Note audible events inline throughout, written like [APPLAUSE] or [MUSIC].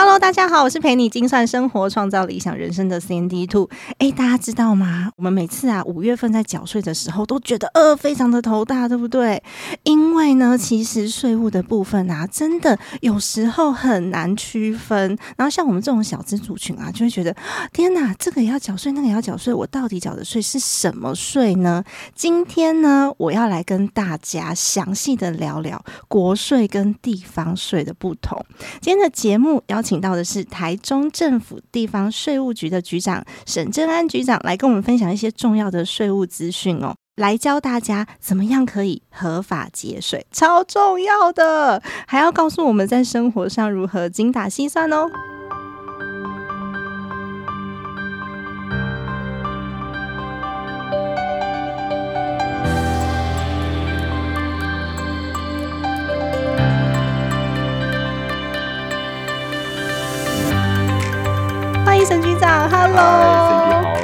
Hello，大家好，我是陪你精算生活、创造理想人生的 CND Two。哎，大家知道吗？我们每次啊五月份在缴税的时候，都觉得呃非常的头大，对不对？因为呢，其实税务的部分啊，真的有时候很难区分。然后像我们这种小资族群啊，就会觉得天哪，这个也要缴税，那个也要缴税，我到底缴的税是什么税呢？今天呢，我要来跟大家详细的聊聊国税跟地方税的不同。今天的节目邀请请到的是台中政府地方税务局的局长沈正安局长，来跟我们分享一些重要的税务资讯哦，来教大家怎么样可以合法节税，超重要的，还要告诉我们在生活上如何精打细算哦。长，，Hello，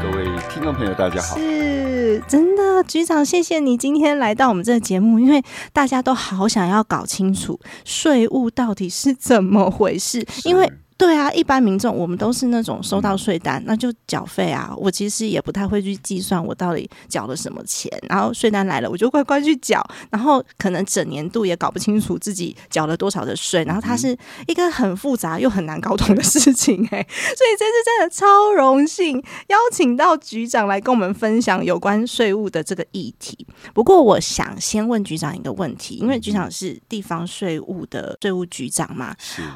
各位听众朋友，大家好。是真的，局长，谢谢你今天来到我们这个节目，因为大家都好想要搞清楚税务到底是怎么回事，因为。对啊，一般民众我们都是那种收到税单，那就缴费啊。我其实也不太会去计算我到底缴了什么钱，然后税单来了我就乖乖去缴，然后可能整年度也搞不清楚自己缴了多少的税，然后它是一个很复杂又很难搞懂的事情哎、[LAUGHS] 所以这次真的超荣幸邀请到局长来跟我们分享有关税务的这个议题。不过我想先问局长一个问题，因为局长是地方税务的税务局长嘛，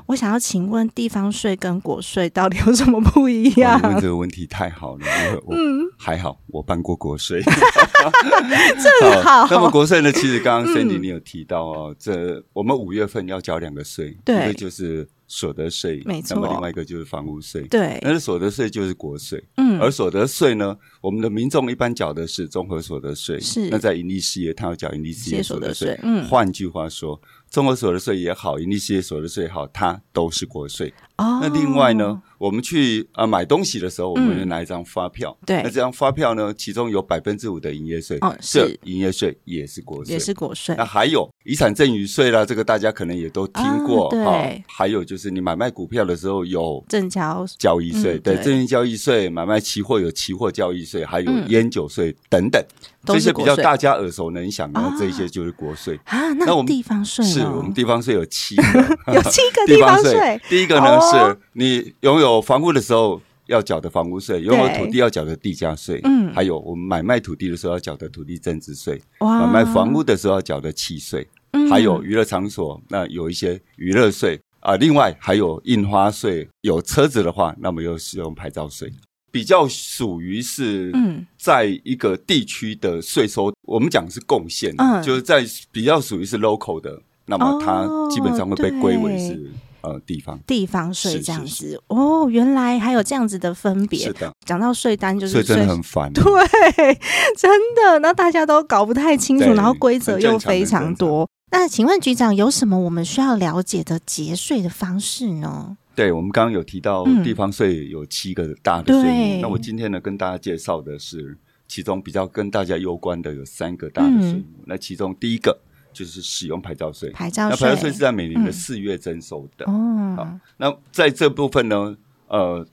我想要请问地方税跟国税到底有什么不一哇样你？问这个问题太好了，因为我嗯，还好，我办过国税，[LAUGHS] [LAUGHS] 正好。那么国税呢，其实刚刚 Cindy 嗯你有提到哦，这我们五月份要交两个税，对。一个就是所得税，没错。那么另外一个就是房屋税。对，但是所得税就是国税，嗯，而所得税呢，我们的民众一般缴的是综合所得税，是。那在盈利事业，他要缴盈利事业所得税。嗯。换句话说，综合所得税也好，盈利事业所得税也好，它都是国税。哦，那另外呢，我们去啊、买东西的时候，我们拿一张发票。对。那这张发票呢，其中有百分之五的营业税，是。营业税也是国税，也是国税。那还有遗产赠与税啦，这个大家可能也都听过啊对。哈还有就是你买卖股票的时候有正交交易税，对，证券交易税，买卖期货有期货交易税，还有嗯。烟酒税等等，都这些比较大家耳熟能详的啊，这些就是国税。啊，那我们地方税是我们地方税有七个，[LAUGHS] 有七个 [LAUGHS] 地方税，第一个呢、哦。是你拥有房屋的时候要缴的房屋税，拥有土地要缴的地价税，嗯。还有我们买卖土地的时候要缴的土地增值税，哇。买卖房屋的时候要缴的契税，嗯。还有娱乐场所那有一些娱乐税啊、另外还有印花税，有车子的话，那么又使用牌照税。比较属于是嗯在一个地区的税收，我们讲是贡献，嗯就是在比较属于是 local 的，那么它哦基本上会被归为对是呃地方。地方税这样是子哦，原来还有这样子的分是别。的，讲到税单就是税真的很烦。对，[LAUGHS] 真的，那大家都搞不太清楚，然后规则又非常多。那请问局长有什么我们需要了解的节税的方式呢？对，我们刚刚有提到嗯。地方税有七个大的税对目，那我今天呢跟大家介绍的是其中比较跟大家有关的有三个大的税目。那其中第一个就是使用牌照税，牌照那牌照税是在每年的嗯。四月征收的。哦。好，那在这部分呢，呃，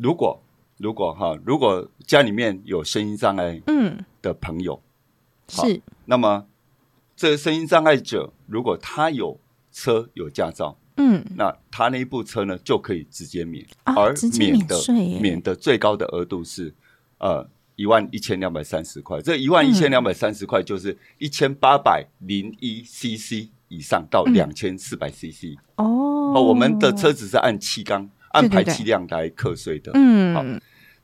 如果如果哈，如果家里面有声音障碍嗯，的朋友，好是。那么这个声音障碍者如果他有车有驾照，嗯那他那一部车呢就可以直接免，哦而免免的税免的最高的额度是呃一万一千两百三十块。这一万一千两百三十块就是一千八百零一 CC 以上到嗯两千四百 CC。哦哦，我们的车子是按气缸、按排气量来课税的。嗯好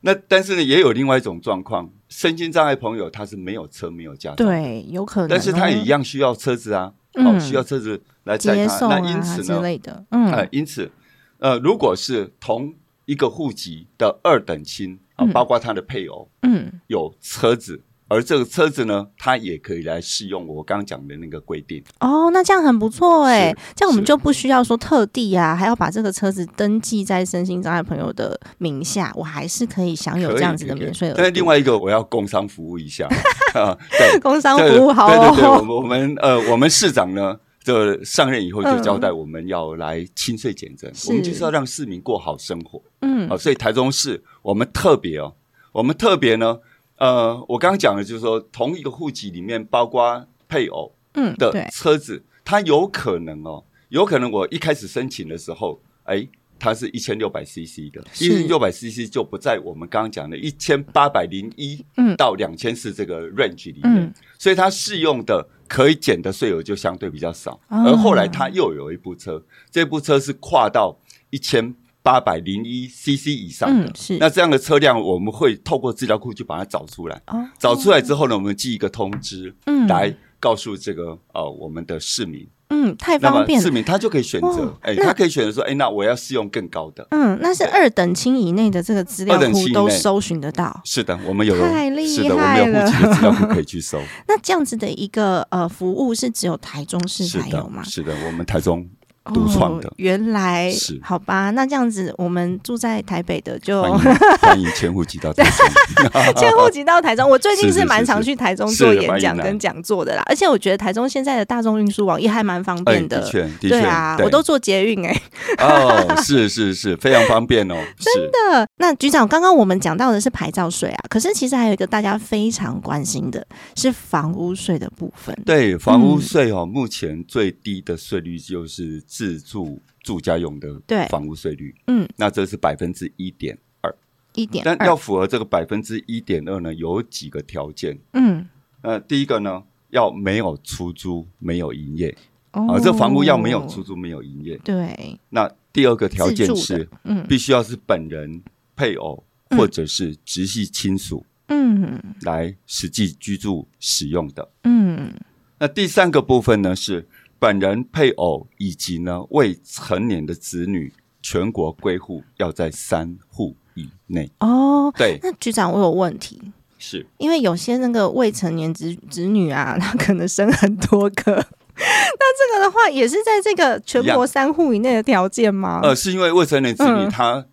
那但是呢，也有另外一种状况，身心障碍朋友他是没有车没有驾照，，对，有可能哦，但是他也一样需要车子啊。哦，嗯需要车子来载他。那因此呢，类的，呃嗯，因此，呃，如果是同一个户籍的二等亲啊、嗯。包括他的配偶嗯，有车子，而这个车子呢，它也可以来适用我刚刚讲的那个规定。哦，那这样很不错哎是，这样我们就不需要说特地啊，还要把这个车子登记在身心障碍朋友的名下，我还是可以享有这样子的免税额度。但是另外一个，我要工商服务一下。啊，[LAUGHS] [LAUGHS] 对，工商服务好。对对对，我哦，们我们呃，我们市长呢，这上任以后就嗯交代我们要来清税减征，我们就是要让市民过好生活。嗯。啊、所以台中市我们特别哦，我们特别呢，呃，我刚刚讲的就是说，同一个户籍里面包括配偶嗯，的，车子，它有可能哦，有可能我一开始申请的时候，哎。它是一千六百 CC 的，是一千六百 CC 就不在我们刚刚讲的一千八百零一嗯到两千四这个 range 里面，嗯所以它适用的可以减的税额就相对比较少。哦而后来它又有一部车，这部车是跨到一千八百零一 CC 以上的，嗯是那这样的车辆我们会透过资料库去把它找出来。哦，找出来之后呢，我们寄一个通知，嗯来告诉这个呃我们的市民，嗯，太方便了。市民他就可以选择哦，哎、那他可以选择说，哎、那我要试用更高的。嗯，那是二等亲以内的这个资料库都搜寻得到。是的，我们有太厉是的，我害们有户籍的资料库可以去搜。[LAUGHS] 那这样子的一个呃服务是只有台中市才有吗，？是的，我们台中独创的哦。原来是好吧，那这样子，我们住在台北的就欢迎 [LAUGHS] 迁户籍到台中。[LAUGHS] 迁户籍到台中。我最近是蛮常去台中做演讲跟讲座的啦，[LAUGHS] 而且我觉得台中现在的大众运输网也还蛮方哎，便的确，的确，对啊，我都坐捷运哎、哦，是是是，非常方便哦，真的。那局长，刚刚我们讲到的是牌照税啊，可是其实还有一个大家非常关心的是房屋税的部分。对，房屋嗯税哦，目前最低的税率就是自住住家用的房屋税率，嗯，那这是百分之一点二，一点但要，符合这个百分之一点二呢，有几个条件。嗯，呃，第一个呢，要没有出租，没有营业。哦。啊，这房屋要没有出租，没有营业。对，那第二个条件是，嗯。必须要是本人、配偶嗯。或者是直系亲属嗯。来实际居住使用的。嗯。那第三个部分呢是本人、配偶以及呢未成年的子女，全国归户要在三户以内。哦。对，那局长，我有问题，是因为有些那个未成年子子女啊，他可能生很多个，[LAUGHS] 那这个的话也是在这个全国三户以内的条件吗？呃，是因为未成年子女嗯他、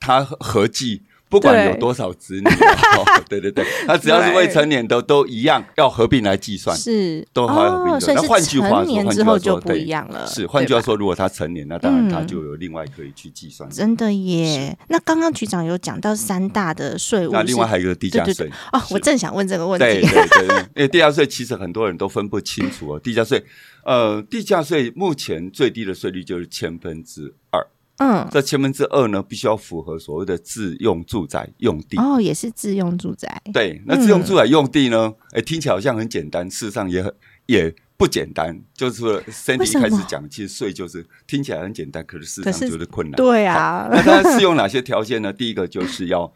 他合计。不管有多少子女、哦，对 [LAUGHS] 对对，[LAUGHS] 他只要是未成年的都一样，要合并来计算。是都合并哦，那是换句话说成年换句话之后就不一样了。是，换句话说，如果他成年，那当然他嗯就有另外可以去计算。真的耶。那刚刚局长有讲到三大的税务，那另外还有一个地价对税哦，我正想问这个问对题。对对对，因为地价税其实很多人都分不清楚哦。地价税，呃，地价税目前最低的税率就是千分之二，嗯，这千分之二呢，必须要符合所谓的自用住宅用地。哦，也是自用住宅。对，那自用住宅用地呢？哎、听起来好像很简单，事实上也很也不简单。就是说 Sandy 一开始讲，其实税就是听起来很简单，可是事实上就是困难。对啊，那它适用哪些条件呢？第一个就是要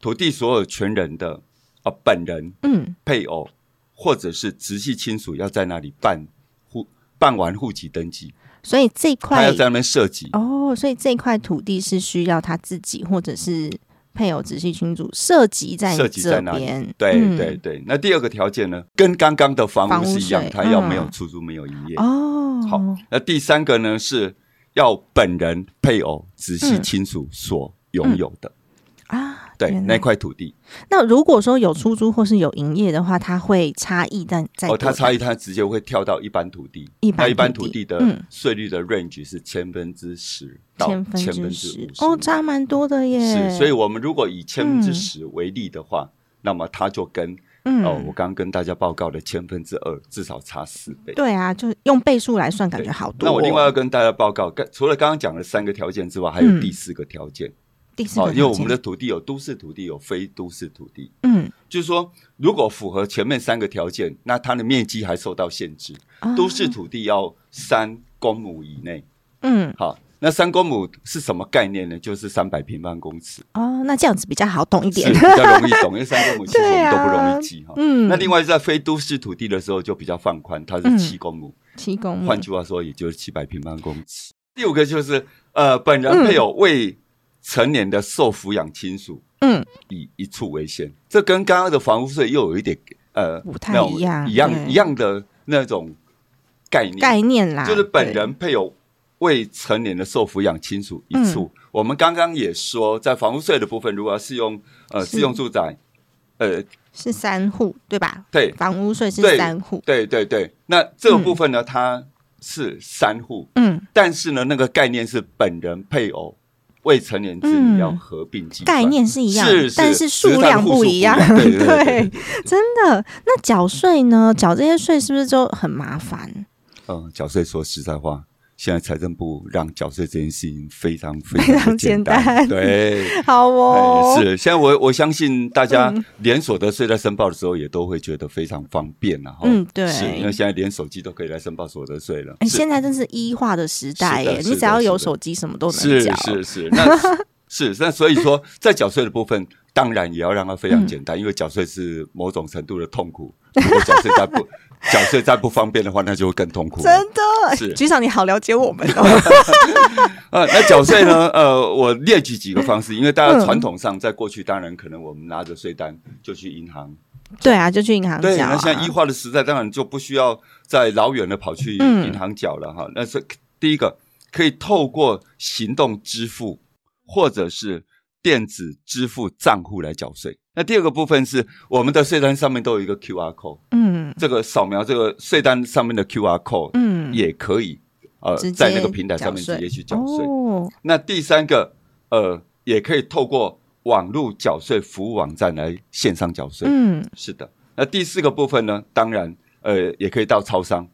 土地所有权人的啊、本人、嗯，配偶或者是直系亲属要在那里办户办完户籍登记，所以这块他要在那边设计。哦，所以这块土地是需要他自己或者是配偶直系亲属涉及在涉及在那边。对嗯。对对，那第二个条件呢，跟刚刚的房房屋屋是一样税，它要没有嗯出租、没有营业。哦，好，那第三个呢是要本人、配偶、直系嗯。亲属所拥有的，啊，对那块土地。那如果说有出租或是有营业的话，它会差异但在哦，它差异它直接会跳到一般土地，一般那一般土地的嗯税率的 range 是千分之十到千分之十五十。哦，差蛮多的耶。是，所以我们如果以千分之嗯十为例的话，那么它就跟嗯哦，我刚刚跟大家报告的千分之二至少差四倍。对啊，就用倍数来算，感觉好多哦。那我另外要跟大家报告，刚除了刚刚讲的三个条件之外，还有嗯第四个条件。第四哦，因为我们的土地有都市土地，有非都市土地。嗯就是说，如果符合前面三个条件，那它的面积还受到限制。啊都市土地要三公亩以内，嗯好，那三公亩是什么概念呢？就是三百平方公尺，哦，那这样子比较好懂一是点比。较容易懂，因为三公亩其实我们都不容易记 [LAUGHS] 哈。嗯那另外在非都市土地的时候就比较放宽，它嗯是七公亩，七公亩换句话说，也就是七百平方公尺。第五个就是呃，本人配偶未成年的受抚养亲属，嗯，以一处为限。这跟刚刚的房屋税又有一点呃不太一样一样一样的那种概念。概念啦，就是本人配偶未成年的受抚养亲属一处。嗯我们刚刚也说，在房屋税的部分，如果要适用呃是适用住宅，呃，是三户对吧？对房屋税是三户，对对对，那这个部分呢，它是三户，嗯，但是呢，那个概念是本人配偶。未成年子女要合并概念是一样，是是但是数量。不一样 [LAUGHS] 对对对对真的。那缴税呢？缴这些税是不是就很麻烦？嗯，缴税说实在话，现在财政部让缴税这件事情非常非非常简简单，对。[LAUGHS] 好哦，哎，是，现在我我相信大家嗯。连所得税在申报的时候，也都会觉得非常方便了、哈。嗯对。是因为现在连手机都可以来申报所得税了。现在真是一化的时代你只要有手机，什么都能是缴。是是，那 [LAUGHS] 是那所以说，在缴税的部分，当然也要让它非常简嗯单，因为缴税是某种程度的痛苦。如果缴税再不 [LAUGHS] 缴税再不方便的话，那就会更痛苦。真的，是局长你好了解我们哦。呃，[LAUGHS] 那缴税呢？呃，我列举几个方式，因为大家嗯传统上在过去，当然可能我们拿着税单就去银行对啊，就去银行对，缴啊。那现在一化的时代，当然就不需要再老远的跑去嗯银行缴了哈。那是第一个，可以透过行动支付或者是电子支付账户来缴税。那第二个部分是我们的税单上面都有一个 QR code，嗯这个扫描这个税单上面的 QR code，嗯，也可以呃在那个平台上面直接去缴税。哦，那第三个，呃，也可以透过网络缴税服务网站来线上缴税。嗯是的。那第四个部分呢，当然，呃，也可以到超商。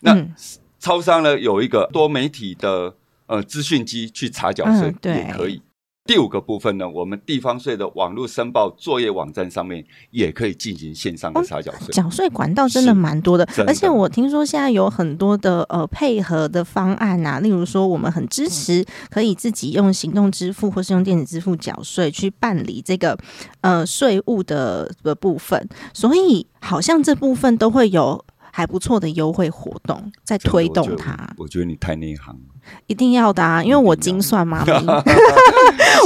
那、嗯超商呢，有一个多媒体的呃资讯机去查缴税、也可以。第五个部分呢，我们地方税的网络申报作业网站上面也可以进行线上的查缴税。缴税管道真的是蛮多的，的而且我听说现在有很多的呃配合的方案呐、例如说我们很支持可以自己用行动支付或是用电子支付缴税去办理这个呃税务的的部分，所以好像这部分都会有还不错的优惠活动在推动它，我觉得你太内行了。一定要的啊，因为我精算妈咪，[LAUGHS]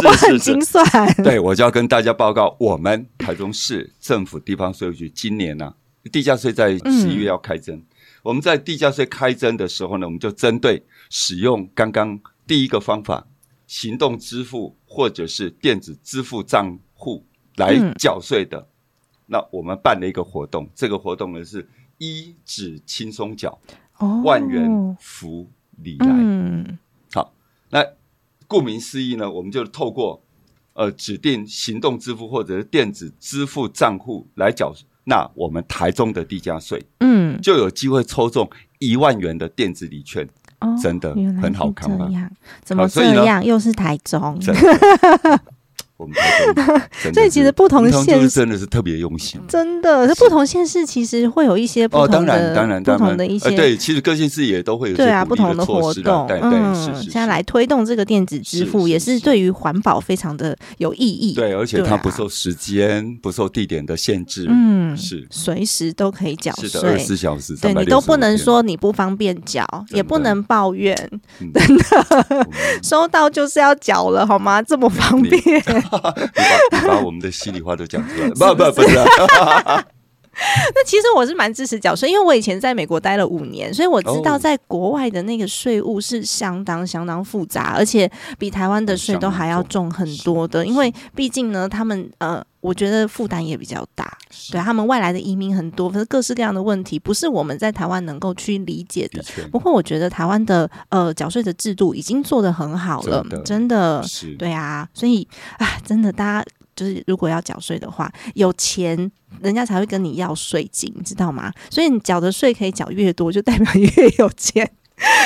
我 [LAUGHS] 很精是。算，对，我就要跟大家报告，我们台中市政府地方税务局今年呢、地价税在嗯十一月要开征。我们在地价税开征的时候呢，我们就针对使用刚刚第一个方法，行动支付或者是电子支付账户来嗯缴税的，那我们办了一个活动，这个活动呢是一指轻松缴，哦。万元福利来。嗯。好，那顾名思义呢，我们就透过呃指定行动支付或者是电子支付账户来缴纳我们台中的地价税，嗯，就有机会抽中一万元的电子礼券，哦真的很好看吗怎么这样？又是台中。[LAUGHS] 我们 [LAUGHS] 所以其实不同县市真的是特别用心。真的，这不同县市其实会有一些不哦，同的、当然，当然，不同的一些、呃，对，其实各县市也都会有对啊，不同的活动，对对，嗯，是是。现在来推动这个电子支付，也是是对于环保非常的有意义。对，而且它不受时间、不受地点的限制，嗯，是随时都可以缴是的，二十。四小时，对你都不能说你不方便缴，也不能抱怨，嗯我们 [LAUGHS] 收到就是要缴了，好吗？这么方便，[LAUGHS] 你把你把我们的心里话都讲出来了，[LAUGHS] 不不不是。啊，[LAUGHS] 那其实我是蛮支持缴税，因为我以前在美国待了五年，所以我知道哦在国外的那个税务是相当相当复杂，而且比台湾的税都还要重很多的。因为毕竟呢，他们呃，我觉得负担也比较大，对他们外来的移民很多，可是各式各样的问题，不是我们在台湾能够去理解的。的不过，我觉得台湾的呃缴税的制度已经做得很好了，真的真的对啊，所以啊，真的，大家就是如果要缴税的话，有钱人家才会跟你要税金，知道吗？所以你缴的税可以缴越多，就代表越有钱。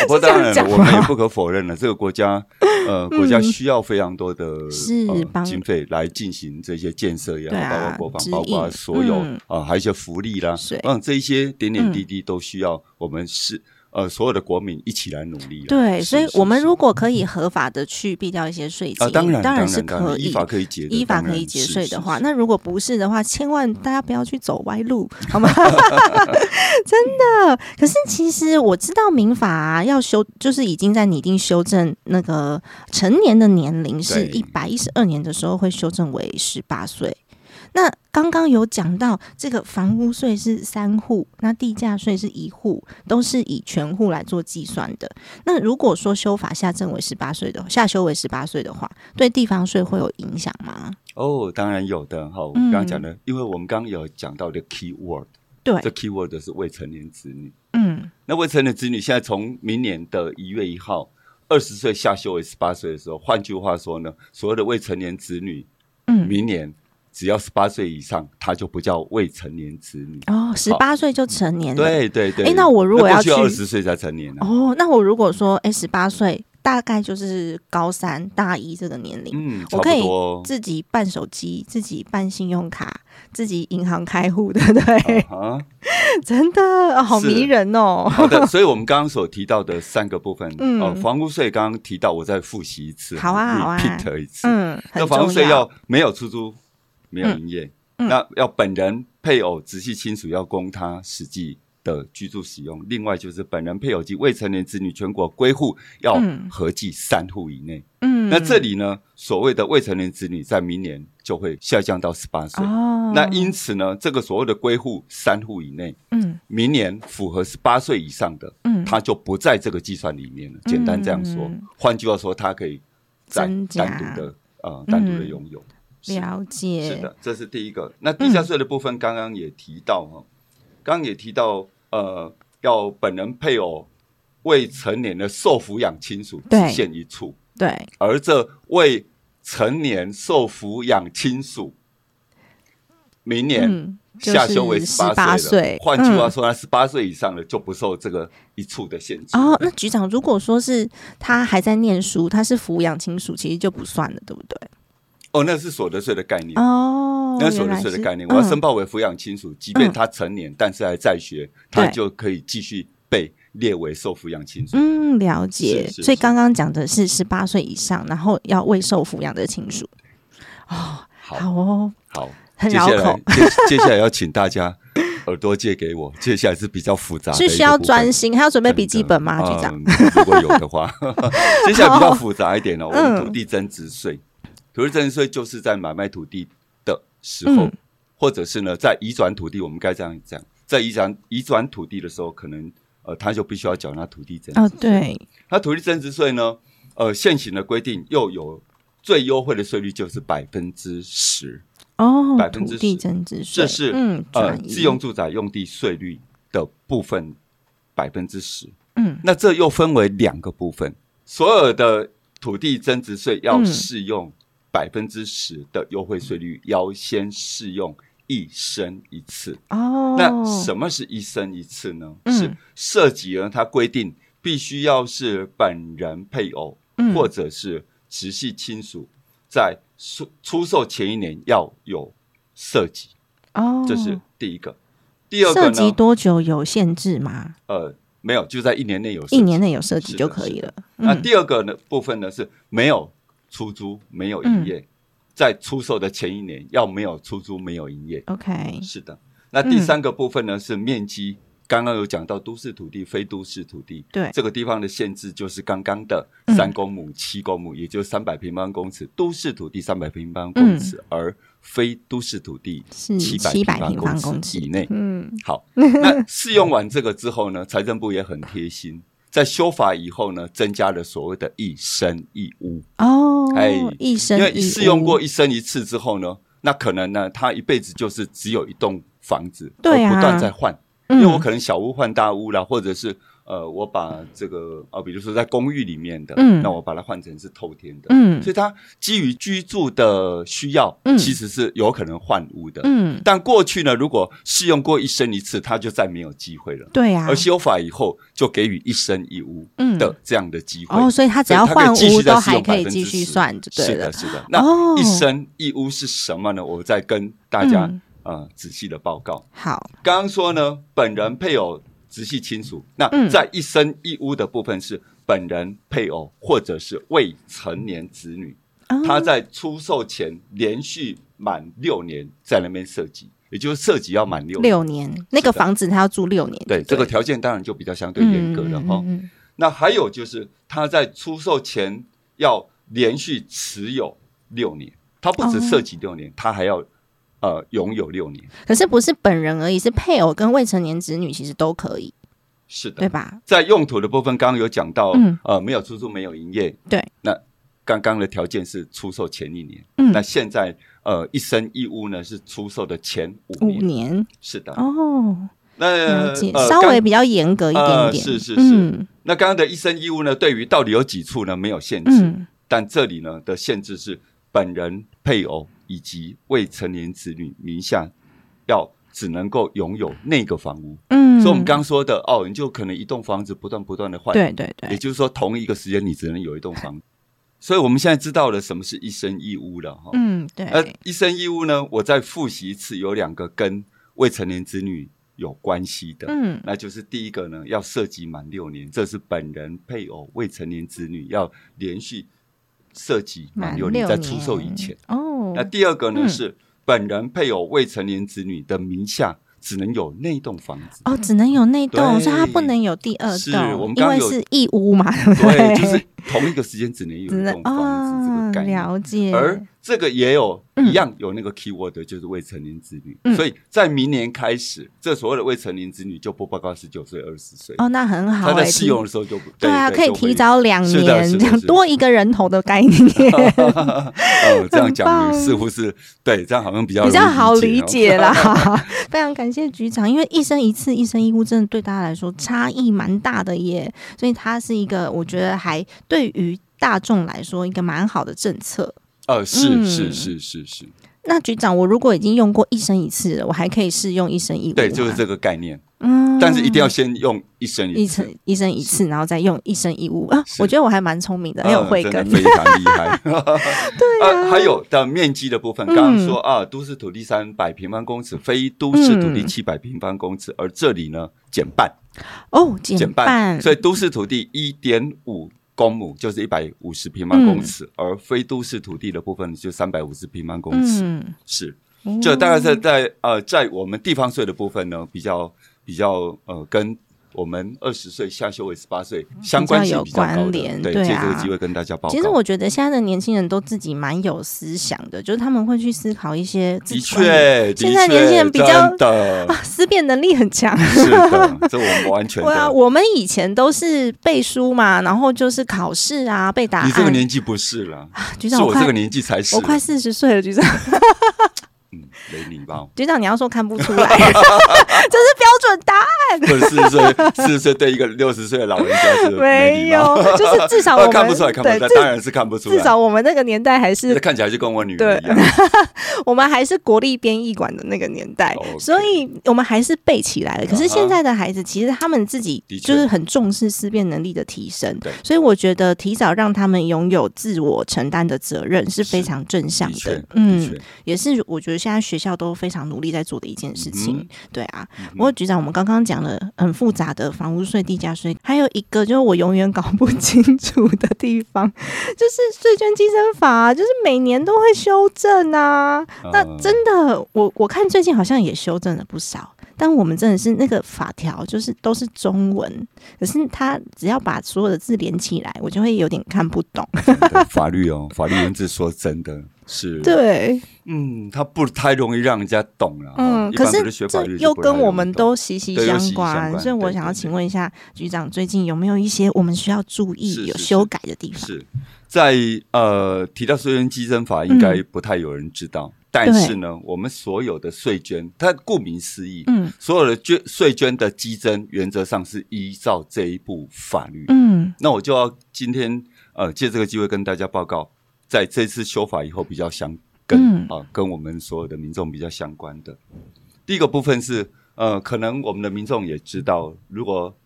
不过当然我们也不可否认了，这个国家呃，[LAUGHS] 国家需要非常多的嗯是经费来进行这些建设也好，啊包括国防，包括所有嗯。啊，还有一些福利啦是，嗯，这一些点点嗯。滴滴都需要我们是呃所有的国民一起来努力了。对，是所以我们如果可以合法的去避掉一些税金，啊，当然当是可以依法可以结的，依法可以节税的话，是那如果不是的话，千万大家不要去走歪路，[LAUGHS] 好吗？[LAUGHS] 真的。可是其实我知道民法啊，要修，就是已经在拟定修正那个成年的年龄是对一百一十二年的时候会修正为十八岁。那刚刚有讲到，这个房屋税是三户，那地价税是一户，都是以全户来做计算的。那如果说修法下证为十八岁的下修为十八岁的话，对地方税会有影响吗？哦，当然有的哈。我嗯刚刚讲的，因为我们刚刚有讲到的 key word，对这，key word 是未成年子女。嗯那未成年子女现在从明年的一月一号，二十岁下修为十八岁的时候，换句话说呢，所有的未成年子女，嗯，明年只要十八岁以上，他就不叫未成年子女。哦，十八岁就成年了。对对对。哎那我如果要去二十岁才成年呢、哦，那我如果说，哎，十八岁大概就是高三、大一这个年龄，嗯，我可以。自己办手机，自己办信用卡，自己银行开户，对不对？啊哈，[LAUGHS] 真的、哦好迷人哦。好的，所以我们刚刚所提到的三个部分，[LAUGHS] 嗯哦，房屋税刚刚提到，我再复习一次，好啊好啊，repeat 一次。嗯，那房屋重税要没有出租，没有营业，嗯那要本人、配偶、直系亲属要供他实际的居住使用。另外就是本人、配偶及未成年子女全国归户要嗯合计三户以内。嗯，那这里呢，所谓的未成年子女在明年就会下降到十八岁。哦，那因此呢，这个所谓的归户三户以内，嗯明年符合十八岁以上的，嗯他就不在这个计算里面了。简单这样说嗯，换句话说，他可以再单独的呃单独的嗯拥有。是了解，是的，这是第一个。那地价税的部分，刚刚也提到哈，刚刚也提到，呃，要本人、配偶、未成年的受抚养亲属对只限一处，对，而这未成年受抚养亲属，明年嗯，下修为十八18岁。换句话嗯说，他十八岁以上的就不受这个一处的限制。哦，那局长，如果说是他还在念书，他是抚养亲属，其实就不算了，对不对？哦，那是所得税的概念。哦，那是所得税的概念，我要申嗯报为抚养亲属，即便嗯他成年，但是还在学，他就可以继续被列为受抚养亲属。嗯，了解。是是是所以刚刚讲的是十八岁以上，然后要未受抚养的亲属。哦，好好哦，好，很接下来绕口，接接下来要请大家耳朵借给我，接下来是比较复杂的是需要专心，还要准备笔记本吗，局长？嗯如果有的话，[LAUGHS] 接下来比较复杂一点哦。我嗯们土地增值税，土地增值税就是在买卖土地的时候，嗯。或者是呢在移转土地，我们该这样讲，在移转移转土地的时候，可能呃他就必须要缴纳土地增值哦，税。对，那土地增值税呢，呃，现行的规定又有最优惠的税率就是百分之十，哦，百分之土地增值税，这是嗯，呃自用，住宅用地税率的部分百分之十。嗯，那这又分为两个部分，所有的土地增值税要嗯。适用百分之十的优惠税率，要先适用一生一次。哦，那什么是一生一次呢？嗯是涉及了它规定必须要是本人配偶、嗯或者是直系亲属在出出售前一年要有涉及，哦，这是第一个。第二个涉及呢？多久有限制吗？呃，没有，就在一年内有一年内有涉及就可以了。那嗯第二个呢部分呢是没有出租、没有营嗯。业，在出售的前一年要没有出租、没有营业。，OK，是的。那第三个部分呢、是面积，刚刚有讲到都市土地、非都市土地，对。这个地方的限制就是刚刚的嗯。三公亩、七公亩，也就是三百平方公尺，都市土地三百平方公尺，而非都市土地是七百平方公公尺。以内。嗯，好，那试用完这个之后呢，财政部也很贴心，在修法以后呢，增加了所谓的一生一屋，哦，哎一生因为一试用过一生一次之后呢，那可能呢，他一辈子就是只有一栋房子，对啊。不断在换，嗯。因为我可能小屋换大屋啦，或者是呃，我把这个呃，比如说在公寓里面的，嗯那我把它换成是透天的，嗯所以它基于居住的需要，嗯其实是有可能换屋的。嗯，但过去呢，如果试用过一生一次，它就再没有机会了。对啊而，修法以后，就给予一生一屋嗯的这样的机会。哦，所以他只要换屋都还用10%可以继续算，就对了是的，。是的。那哦一生一屋是什么呢？我再跟大家、嗯呃仔细的报告。好，刚刚说呢，本人、配偶、直系亲属。那嗯。在一生一屋的部分是本人、配偶或者是未成年子女，哦。他在出售前连续满六年在那边设籍，也就是设籍要满六年。六年，那个房子他要住六年，对这个条件当然就比较相对严格了哈。那还有就是他在出售前要连续持有六年，他不止哦。涉及六年，他还要呃拥有六年。可是不是本人而已，是配偶跟未成年子女其实都可以，是的。对，吧？在用途的部分，刚刚有讲到，嗯。呃，没有出租，没有营业。对，那刚刚的条件是出售前一年，嗯。那现在呃一生一屋呢是出售的前五五年。是的，哦，那，呃稍微比较严格一点呃点，是是是。嗯。那刚刚的一生一屋呢，对于到底有几处呢？没有限制，嗯。但这里呢的限制是本人、配偶以及未成年子女名下要只能够拥有那个房屋。嗯，所以我们刚刚说的哦，你就可能一栋房子不断不断的换，对对对也，就是说同一个时间你只能有一栋房子。所以我们现在知道了什么是一生一屋了哈。嗯对，呃一生一屋呢，我再复习一次，有两个跟未成年子女有关系的。嗯那就是第一个呢，要涉及满六年，这是本人、配偶、未成年子女要连续涉及满六年，在出售以前。哦，那第二个呢、嗯。是本人、配偶、未成年子女的名下只能有那栋房子。哦，只能有那栋，对。所以它不能有第二栋，因为是义屋嘛，对不对，就是同一个时间只能有只能一栋房子这哦个概念。了解，而这个也有嗯一样有那个 keyword，就是未成年子女。嗯所以在明年开始，这所谓的未成年子女就不包括十九岁、二十岁。哦，那很好哎，他在试用的时候就不对啊，可以提早两年，这样多一个人头的概念，[LAUGHS] 哦，这样讲似乎是对，这样好像比较比较好理解哦。啦。[LAUGHS] 非常感谢局长，因为一生一次、一生一屋，真的对大家来说差异蛮大的耶，所以它是一个我觉得还对于大众来说一个蛮好的政策。呃，是嗯是是是是，那局长，我如果已经用过一生一次了，我还可以试用一生一屋对，就是这个概念。嗯但是一定要先用一生一次，一生一次，然后再用一生一物啊！我觉得我还蛮聪明的，很有慧根。非常厉害。[LAUGHS] [LAUGHS] 对啊，还有的面积的部分，刚刚说啊，都市土地三百平方公尺，非都市土地嗯七百平方公尺，而这里呢减半，哦，减减半，所以都市土地一点五。公亩就是一百五十平方公尺，而非都市土地的部分就三百五十平方公尺。嗯，是，哦。这大概是在呃，在我们地方税的部分呢，比较比较呃，跟我们二十岁下修为十八岁相关性比较高的。对，联对啊借这个机会跟大家报告。其实我觉得现在的年轻人都自己蛮有思想的，就是他们会去思考一些自的确，现在年轻人比较的 [LAUGHS] 啊，思辨能力很强。是的，这我们完全 [LAUGHS] 对啊，我们以前都是背书嘛，然后就是考试啊，背答案。你这个年纪不是了，局长，是我这个年纪才是。我快四十岁了，局长。嗯，雷你吧，局长，你要说看不出来，[LAUGHS] [LAUGHS] 这是标准答案。四十岁，四十岁对一个六十岁的老人家是 [LAUGHS] 没有，就是至少我看不出来，看不出来，当然是看不出来。至少我们那个年代还是看起来就跟我女对儿一样。我们还是国立编译馆的那个年代所以我们还是背起来了。可是现在的孩子，其实他们自己就是很重视思辨能力的提升对，所以我觉得提早让他们拥有自我承担的责任是非常正向的。嗯，也是我觉得现在学校都非常努力在做的一件事情。嗯对啊，嗯不过局长，我们刚刚讲了很复杂的房屋税、地价税，还有一个就是我永远搞不 [LAUGHS] 清楚的地方，就是税捐计征法、啊，就是每年都会修正啊。那呃真的，我我看最近好像也修正了不少，但我们真的是那个法条就是都是中文，可是他只要把所有的字连起来，我就会有点看不懂。法律哦，法律文字说真的是，对，嗯，它不太容易让人家懂了。嗯，可是这又跟我们都息息相关，所以我想要请问一下局长，最近有没有一些我们需要注意、有修改的地方？是在呃提到税捐稽征法，应该不太有人知道。但是呢，我们所有的税捐，它顾名思义，嗯所有的捐税捐的激增，原则上是依照这一部法律。嗯那我就要今天呃借这个机会跟大家报告，在这次修法以后比较相跟嗯啊、跟我们所有的民众比较相关的。第一个部分是呃，可能我们的民众也知道，如果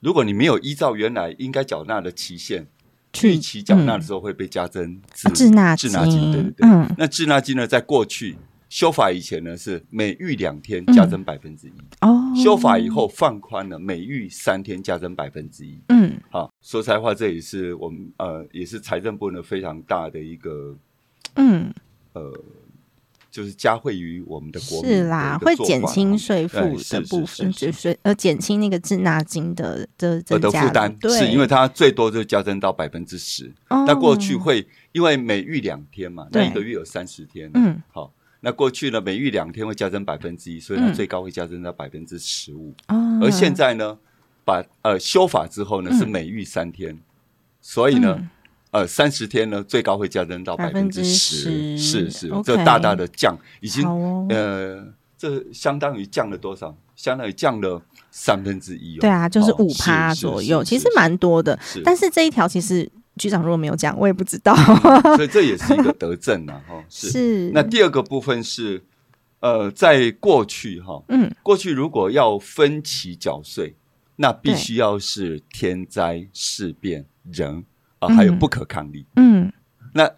如果你没有依照原来应该缴纳的期限去逾期缴纳嗯的时候，会被加征啊滞纳滞纳金，对对对。嗯那滞纳金呢，在过去修法以前呢，是每逾两天嗯加征百分之一。哦修法以后放宽了，每遇三天加增百分之一。嗯，好，说实在话，这也是我们呃，也是财政部呢非常大的一个嗯，呃，就是加惠于我们的国民是啦，会减轻税负的部分，就是。呃减轻那个滞纳金的的的加负担，对，是因为它最多就加增到百分之十。哦。那过去会因为每遇两天嘛，那一个月有三十天，嗯，好，那过去呢每遇两天会加增百分之一，所以它嗯最高会加增到百分之十五。哦，而现在呢，把呃修法之后呢嗯是每遇三天，所以呢。嗯呃，三十天呢，最高会加增到百分之十，是是这大大的降，已经哦呃，这相当于降了多少？相当于降了三分之一哦。对啊，就是哦五趴左右，其实蛮多的。是，但是这一条其实局长如果没有讲，我也不知道。[LAUGHS] 所以这也是一个德政啊，[LAUGHS] 哈，是。是，那第二个部分是，呃，在过去哈，嗯，过去如果要分期缴税，那必须要是天灾事变人啊、嗯还有不可抗力。嗯那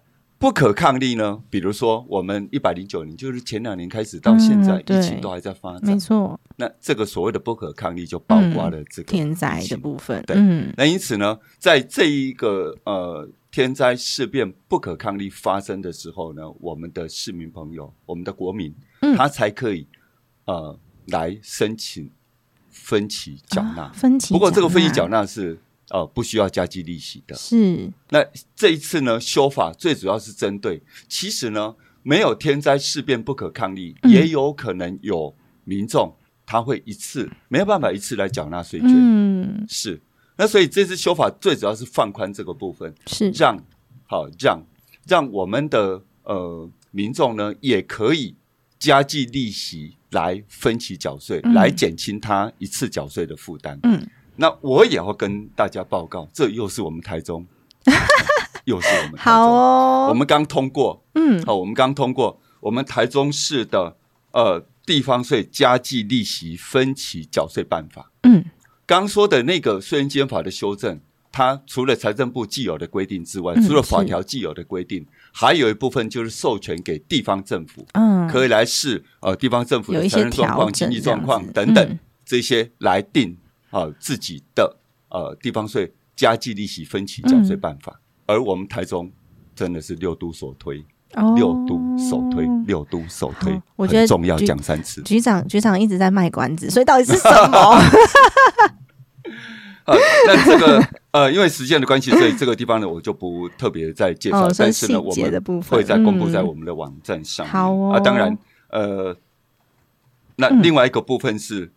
不可抗力呢？比如说我们一百零九年，就是前两年开始到现在，嗯疫情都还在发展。没。错，那这个所谓的不可抗力就包括了这个天灾的部分，对。嗯。那因此呢，在这一个呃天灾事变不可抗力发生的时候呢，我们的市民朋友，我们的国民，嗯。他才可以呃来申请分期缴纳。啊分期，不过这个分期缴纳是呃不需要加计利息的。是。那这一次呢，修法最主要是针对，其实呢，没有天灾事变不可抗力，嗯。也有可能有民众他会一次没有办法一次来缴纳税捐。嗯。是，那所以这次修法最主要是放宽这个部分，是。让好让让我们的呃民众呢也可以加计利息来分期缴税，嗯。来减轻他一次缴税的负担。嗯那我也要跟大家报告，这又是我们台中，[LAUGHS] 又是我们台中，好哦，我们刚通过，嗯。好，我们刚通过。我们台中市的呃地方税加计利息分期缴税办法。嗯。刚说的那个税源监法的修正，它除了财政部既有的规定之外，嗯除了法条既有的规定，还有一部分就是授权给地方政府，嗯，可以来视呃地方政府的有一些财政状况、经济状况等等、嗯。这些来定啊、呃自己的呃地方税加计利息分期缴税办法。而我们台中真的是六都所推，哦六都首推，六都首推，我觉得重要，局讲三次。局长局长一直在卖关子，所以到底是什么？[LAUGHS] 呃，那这个呃，因为时间的关系，所以这个地方呢，我就不特别再介绍。哦但是呢，我们会再公布在嗯我们的网站上面。好哦啊，当然，呃，那嗯另外一个部分是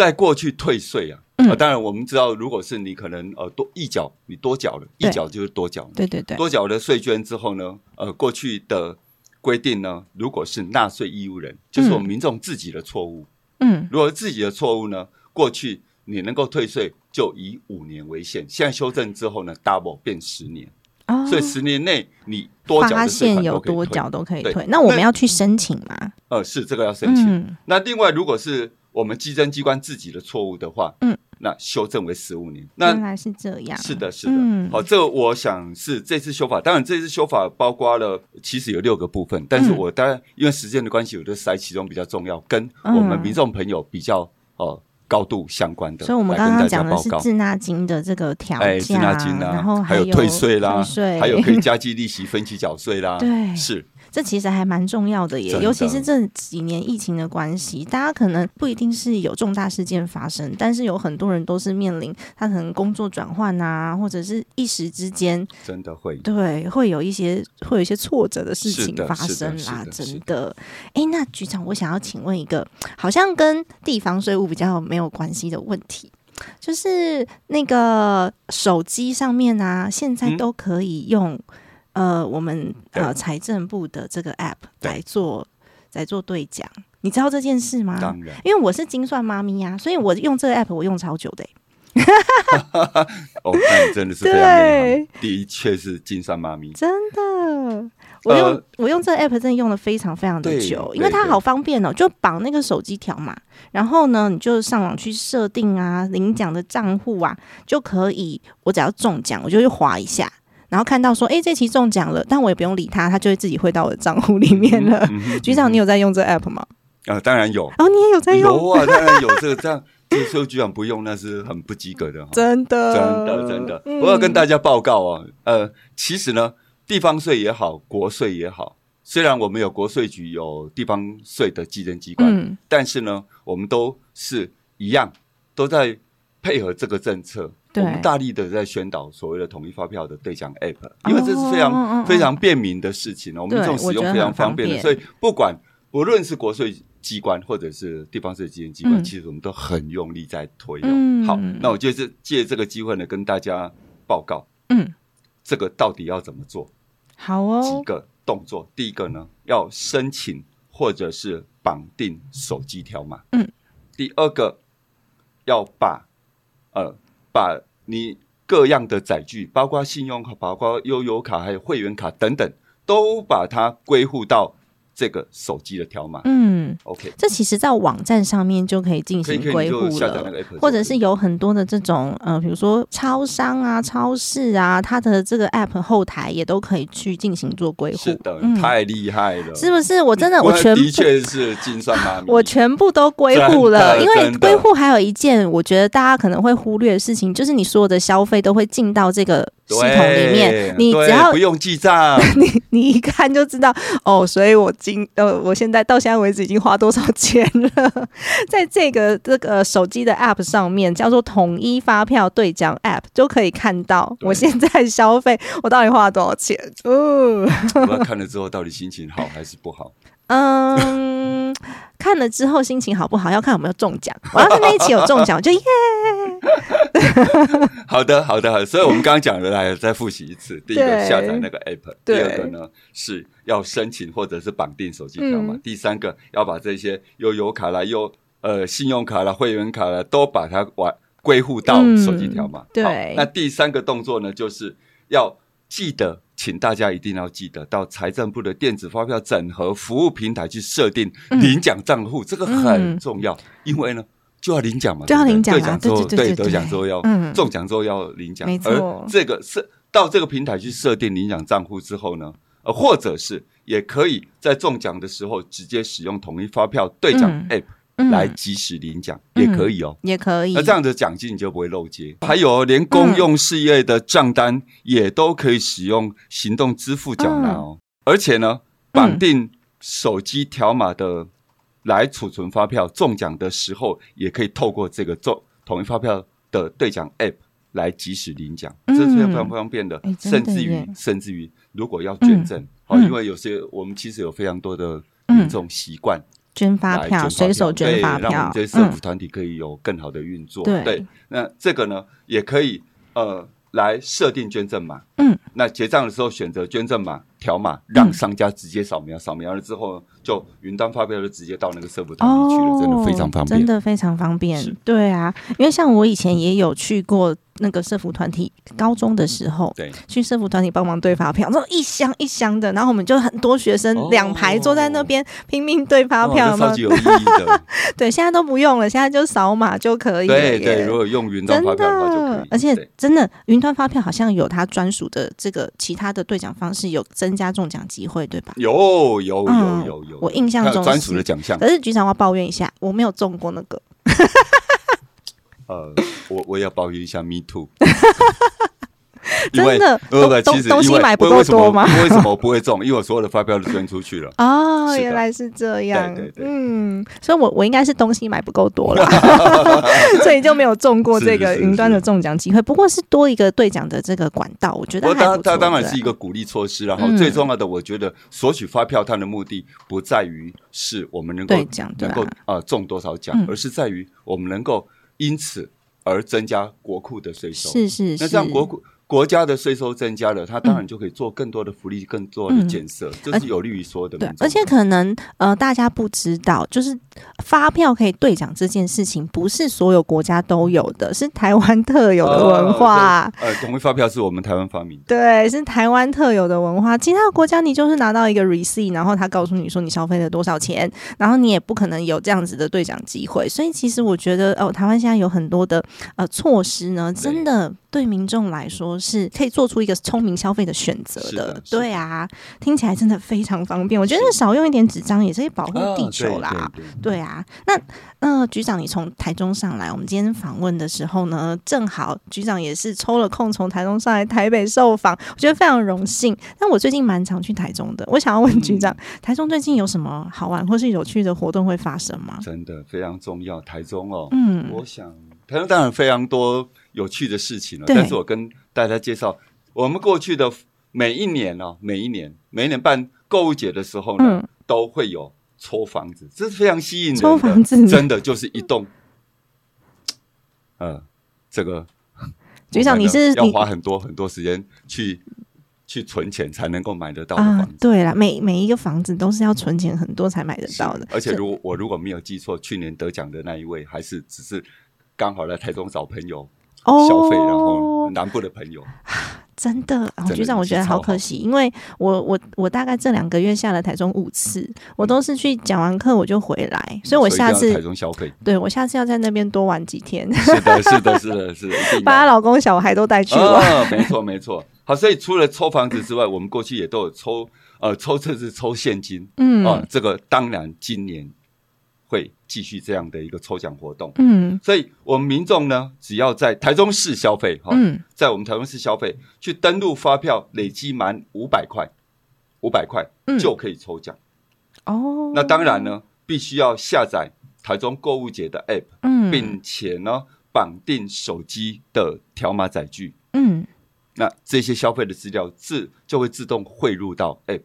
在过去退税啊。当然我们知道，如果是你可能呃多一缴，你多缴了，一对缴就是多缴了。对对对，多缴了税捐之后呢，呃，过去的规定呢，如果是纳税义务人，就是我们民众自己的错误，嗯如果是自己的错误呢，过去你能够退税就以五年为限，现在修正之后呢，double 变十年，哦所以十年内你多缴发现有。多缴都可以退，那我们要去申请吗？呃，是这个要申请。嗯那另外，如果是我们稽征机关自己的错误的话，嗯，那修正为十五年。原那来是这样，是的，是的。嗯。好，这个我想是这次修法，当然这次修法包括了其实有六个部分，但是嗯。我当然因为时间的关系，我就筛其中比较重要，跟我们嗯民众朋友比较呃高度相关的，所以我们刚刚讲的是滞纳金的这个调哎，滞价，纳金然后啦，还有退税啦，退税。还有可以加计利息分期缴税啦，[LAUGHS] 对。是这其实还蛮重要的耶，尤其是这几年疫情的关系，大家可能不一定是有重大事件发生，但是有很多人都是面临他可能工作转换啊，或者是一时之间，真的会对，会有一些会有一些挫折的事情发生啦，真的。哎，那局长，我想要请问一个好像跟地方税务比较没有关系的问题。就是那个手机上面啊，现在嗯都可以用、呃我们呃财政部的这个 app 来做来做兑奖，你知道这件事吗？当然。因为我是精算妈咪呀、所以我用这个 app 我用超久的欸、[LAUGHS] 哦，那你真的是非常内行，的确是精算妈咪，真的。我用、呃我用这个 app 真的用的非常非常的久，因为它好方便哦，就绑那个手机条码，然后呢，你就上网去设定啊，领奖的账户啊，就可以。我只要中奖，我就去划一下，然后看到说，哎，这期中奖了，但我也不用理他，他就会自己汇到我的账户里面了。[LAUGHS] 局长，你有在用这 app 吗？啊，当然有，哦，你也有在用，有啊，当然有这个这样，这个税务局长不用那是很不及格的哈。真的，真的真的，嗯我要跟大家报告啊，呃，其实呢，地方税也好，国税也好，虽然我们有国税局有地方税的稽征机关，嗯但是呢，我们都是一样，都在配合这个政策。对。我们大力的在宣导所谓的统一发票的对讲 App，因为这是非常、非常便民的事情哦，我们对这种使用非常方便的，所以不管不论是国税机关或者是地方税基金机关，嗯。其实我们都很用力在推好，那我就是借这个机会呢，跟大家报告嗯，这个到底要怎么做，好哦，几个动作。第一个呢，要申请或者是绑定手机条码。嗯。第二个，要把呃把你各样的载具，包括信用卡、包括悠游卡、还有会员卡等等，都把它归户到这个手机的条码。嗯。OK，这其实，在网站上面就可以进行归户了或者是有很多的这种呃，比如说超商啊、超市啊，它的这个 app 后台也都可以去进行做归户。是的，嗯太厉害了，是不是？我真的我全部的确是金算妈咪，[LAUGHS] 我全部都归户了，因为归户还有一件我觉得大家可能会忽略的事情，就是你所有的消费都会进到这个系统里面，你只要不用记账，[LAUGHS] 你你一看就知道哦，所以我今呃，我现在到现在为止已经花多少钱了，在这个这个手机的 App 上面，叫做统一发票兑奖 App，就可以看到我现在消费我到底花了多少钱。哦，[LAUGHS] 我要看了之后到底心情好还是不好？嗯，看了之后心情好不好，要看有没有中奖。我要是那一期有中奖，我就耶。[LAUGHS] 好的，好的，好的。所以我们刚刚讲的，来再复习一次。第一个下载那个 app，第二个呢是要申请或者是绑定手机条码，嗯第三个要把这些悠游卡啦、悠呃信用卡啦、会员卡啦都把它完归户到嗯手机条码。对那第三个动作呢，就是要记得。请大家一定要记得到财政部的电子发票整合服务平台去设定领奖账户，这个很重要，因为呢就要领奖嘛，就要领奖啊兑奖之后，对对对对得奖之后要嗯。中奖之后要领奖，没错。而这个是到这个平台去设定领奖账户之后呢，呃，或者是也可以在中奖的时候直接使用统一发票兑奖嗯。App 嗯。来及时领奖，嗯。也可以哦。也可以。那这样的奖金你就不会漏接。还有，连公用事业的账单也都可以使用行动支付缴纳哦。而且呢，绑定手机条码的来储存发票，中奖的时候也可以透过这个中统一发票的兑奖 App 来及时领奖，嗯这是非常方便的。甚至于，甚至于，如果要捐赠，好，嗯因为有些我们其实有非常多的民众习惯。捐发票，随手捐发票对让我们这，些社嗯服团体可以有更好的运作。对那这个呢，也可以呃来设定捐赠码。嗯，那结账的时候选择捐赠码条码，让商家直接扫描，扫描了之后就云端发票就直接到那个社服团体去了，真的非常方便。哦真的非常方便。对啊，因为像我以前也有去过那个社服团体，高中的时候对，去社服团体帮忙对发票，那种一箱一箱的，然后我们就很多学生哦两排坐在那边拼命对发哦票超级有意义的。[LAUGHS] 对，现在都不用了，现在就扫码就可以。对对，如果用云端发票的话就可以，，而且真的，云端发票好像有它专属的这个其他的兑奖方式，有增加中奖机会，对吧？有有嗯有有有，我印象中专属的奖项。可是局长，要抱怨一下，我没有中过那个。呃，我我也要抱怨一下，Me too。[LAUGHS] [LAUGHS] 真的不不，东东其实因为西买不够多吗 [LAUGHS] 为什么我不会中？因为我所有的发票都捐出去了。哦，原来是这样。对对对嗯，所以我我应该是东西买不够多了，[LAUGHS] 所以就没有中过这个云端的中奖机会。不过是多一个兑奖的这个管道，我觉得它还。它当然是一个鼓励措施，然后嗯最重要的，我觉得索取发票它的目的不在于是我们能够兑奖能够啊中多少奖嗯，而是在于我们能够因此而增加国库的税收。是是是，那这样国库国家的税收增加了，它当然就可以做更多的福利、更多的建设，这是有利于所有的民对。而且可能呃，大家不知道，就是发票可以兑奖这件事情，不是所有国家都有的，是台湾特有的文化。呃，统一发票是我们台湾发明的。对，是台湾特有的文化。其他的国家你就是拿到一个 receipt，然后他告诉你说你消费了多少钱，然后你也不可能有这样子的兑奖机会。所以其实我觉得哦，台湾现在有很多的呃措施呢，真的对民众来说是可以做出一个聪明消费的选择是的的对啊，听起来真的非常方便。我觉得少用一点纸张也是可以保护地啊球啦。对对对对啊，那呃，局长，你从台中上来，我们今天访问的时候呢，正好局长也是抽了空从台中上来台北受访，我觉得非常荣幸。但我最近蛮常去台中的，我想要问局长，台中最近有什么好玩或是有趣的活动会发生吗？真的非常重要。台中哦，嗯我想台中当然非常多有趣的事情了，但是我跟大家介绍，我们过去的每一年哦，每一年每一年办购物节的时候呢，嗯都会有抽房子，这是非常吸引人的。抽房子真的就是一栋，呃，这个局长你是要花很多很多时间去去存钱才能够买得到的啊房子。，对啦，每每一个房子都是要存钱很多才买得到的，而且如果我如果没有记错，去年得奖的那一位还是只是刚好来台中找朋友哦消费，然后南部的朋友，[LAUGHS] 真的，啊局长，我觉得好可惜，因为我我我大概这两个月下了台中五次，我都是去讲完课我就回来，所以我下次台中消费。对我下次要在那边多玩几天，是的，是的，是的，是的，把她。老公小孩都带去玩。啊，没错，没错。好，所以除了抽房子之外，我们过去也都有抽呃抽车子、抽现金嗯啊。这个当然今年会继续这样的一个抽奖活动。嗯所以，我们民众呢，只要在台中市消费哈，嗯在我们台中市消费，去登录发票累积满五百块，五百块嗯就可以抽奖。哦，那当然呢，必须要下载台中购物节的 App，、嗯并且呢绑定手机的条码载具。嗯那这些消费的资料自就会自动汇入到 App。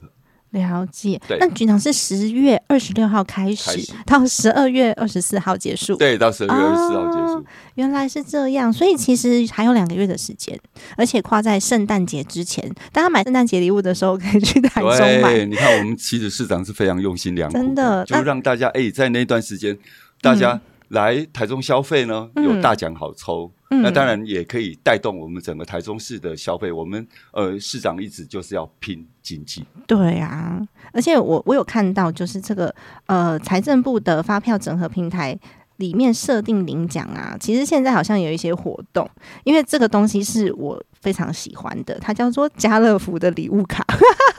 了解。对那局长是十月二十六号开始到十二月二十四号结束，对，到十二月二十四号结束。哦原来是这样，所以其实还有两个月的时间，而且跨在圣诞节之前，大家买圣诞节礼物的时候可以去台中买。对，你看我们其实市长是非常用心良苦真的就让大家哎、在那段时间，大家来台中消费呢，嗯有大奖好抽。嗯那当然也可以带动我们整个台中市的消费。我们呃市长一直就是要拼经济，对啊，而且我我有看到，就是这个呃财政部的发票整合平台。里面设定领奖啊，其实现在好像有一些活动，因为这个东西是我非常喜欢的，它叫做家乐福的礼物卡。[LAUGHS]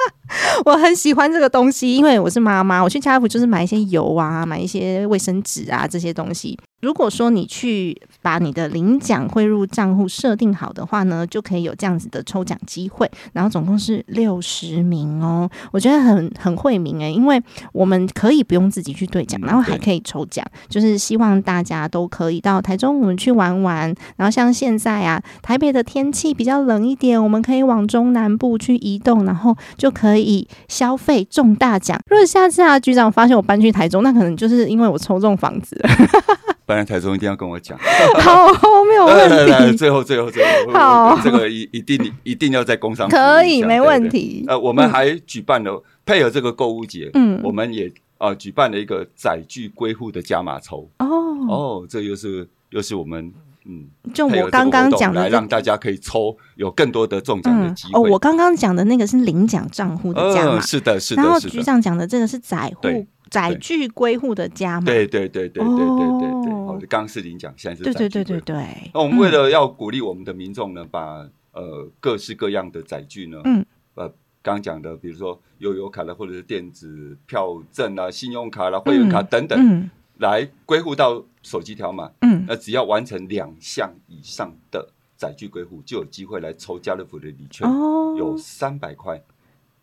[LAUGHS] 我很喜欢这个东西，因为我是妈妈，我去家乐福就是买一些油啊，买一些卫生纸啊这些东西。如果说你去把你的领奖汇入账户设定好的话呢，就可以有这样子的抽奖机会，然后总共是六十名哦，我觉得很很惠民诶，因为我们可以不用自己去兑奖，然后还可以抽奖，就是希望大家都可以到台中我们去玩玩。然后像现在啊，台北的天气比较冷一点，我们可以往中南部去移动，然后就可以消费中大奖。如果下次啊，局长发现我搬去台中，那可能就是因为我抽中房子了。不然台中一定要跟我讲。[LAUGHS] 好，没有来来来，问题，[LAUGHS] 最后最后最后，好。我这个一一定一定要在工商可以，没问题。呃，我们还举办了配合这个购物节，嗯。我们也呃举办了一个载具归户的加码抽。哦，哦，这又是又是我们嗯，就我刚刚讲的让大家可以抽有更多的中奖的机哦，会。我刚刚讲的那个是领奖账户的加码。嗯，，是的，是的，然后局的，长讲的这个是载户对载具归户的家嘛。对对对对对对对对。哦。哦，刚刚是领奖，现在是对对载具归户。对。对对。那我们为嗯。了要鼓励我们的民众呢，把呃各式各样的载具呢，嗯，呃，刚刚讲的，比如说悠游卡啦，或者是电子票证啊、信用卡啦、会员卡等等，嗯。来归户到手机条码，嗯，那只要完成两项以上的载具归户，就有机会来抽家乐福的礼券，哦，有三百块，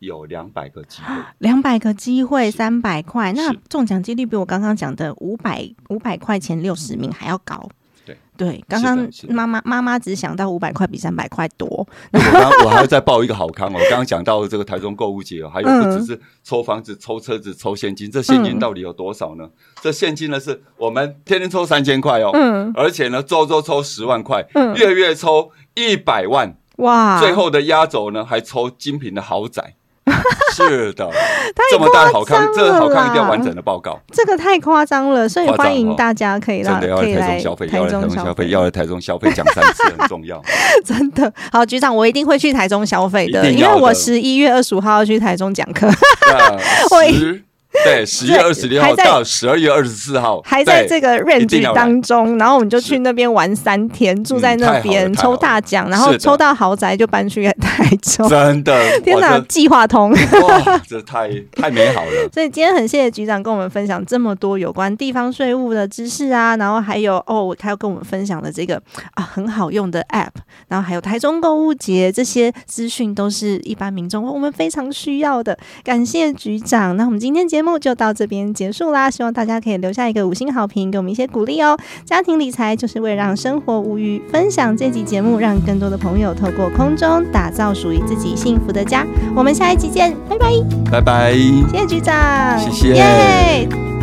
有两百个机会。[GASPS] 两百个机会，是。三百块，那中奖几率比我刚刚讲的五百五百块钱六十名还要高。对。对，刚刚妈妈妈妈只想到五百块比三百块多，我刚我还要再报一个好康哦！刚刚讲到这个台中购物节哦，还有不只是抽房子、抽车子、抽现金，这现金嗯。到底有多少呢？这现金呢是我们天天抽三千块哦，嗯。而且呢周周抽十万块，嗯。月月抽一百万，哇，最后的压轴呢还抽精品的豪宅。[LAUGHS] 是的，太这么大好康，这好康一定要完整的报告。这个太夸张了，所以欢迎哦大家可以让真的要可以来来台中消费，要来台中消费，要来台中消费，讲三次很重要。[LAUGHS] 真的好，局长，我一定会去台中消费的，因为我十一月二十五号要去台中讲课。那 [LAUGHS] 我十 [LAUGHS] 对，十月对二十六号到十二月二十四号，还在这个 range 当中，然后我们就去那边玩三天，住在那边抽大奖，然后抽到豪宅就搬去台中。真的，[LAUGHS] 天哪，计划通！这哇，这太太美好了。[LAUGHS] 所以今天很谢谢局长跟我们分享这么多有关地方税务的知识啊，然后还有哦，他要跟我们分享的这个啊很好用的 App，然后还有台中购物节这些资讯都是一般民众我们非常需要的。感谢局长，那我们今天节目就到这边结束啦，希望大家可以留下一个五星好评，给我们一些鼓励哦。家庭理财就是为了让生活无虞，分享这集节目，让更多的朋友透过空中打造属于自己幸福的家。我们下一集见，拜拜。拜拜。谢谢局长，谢谢耶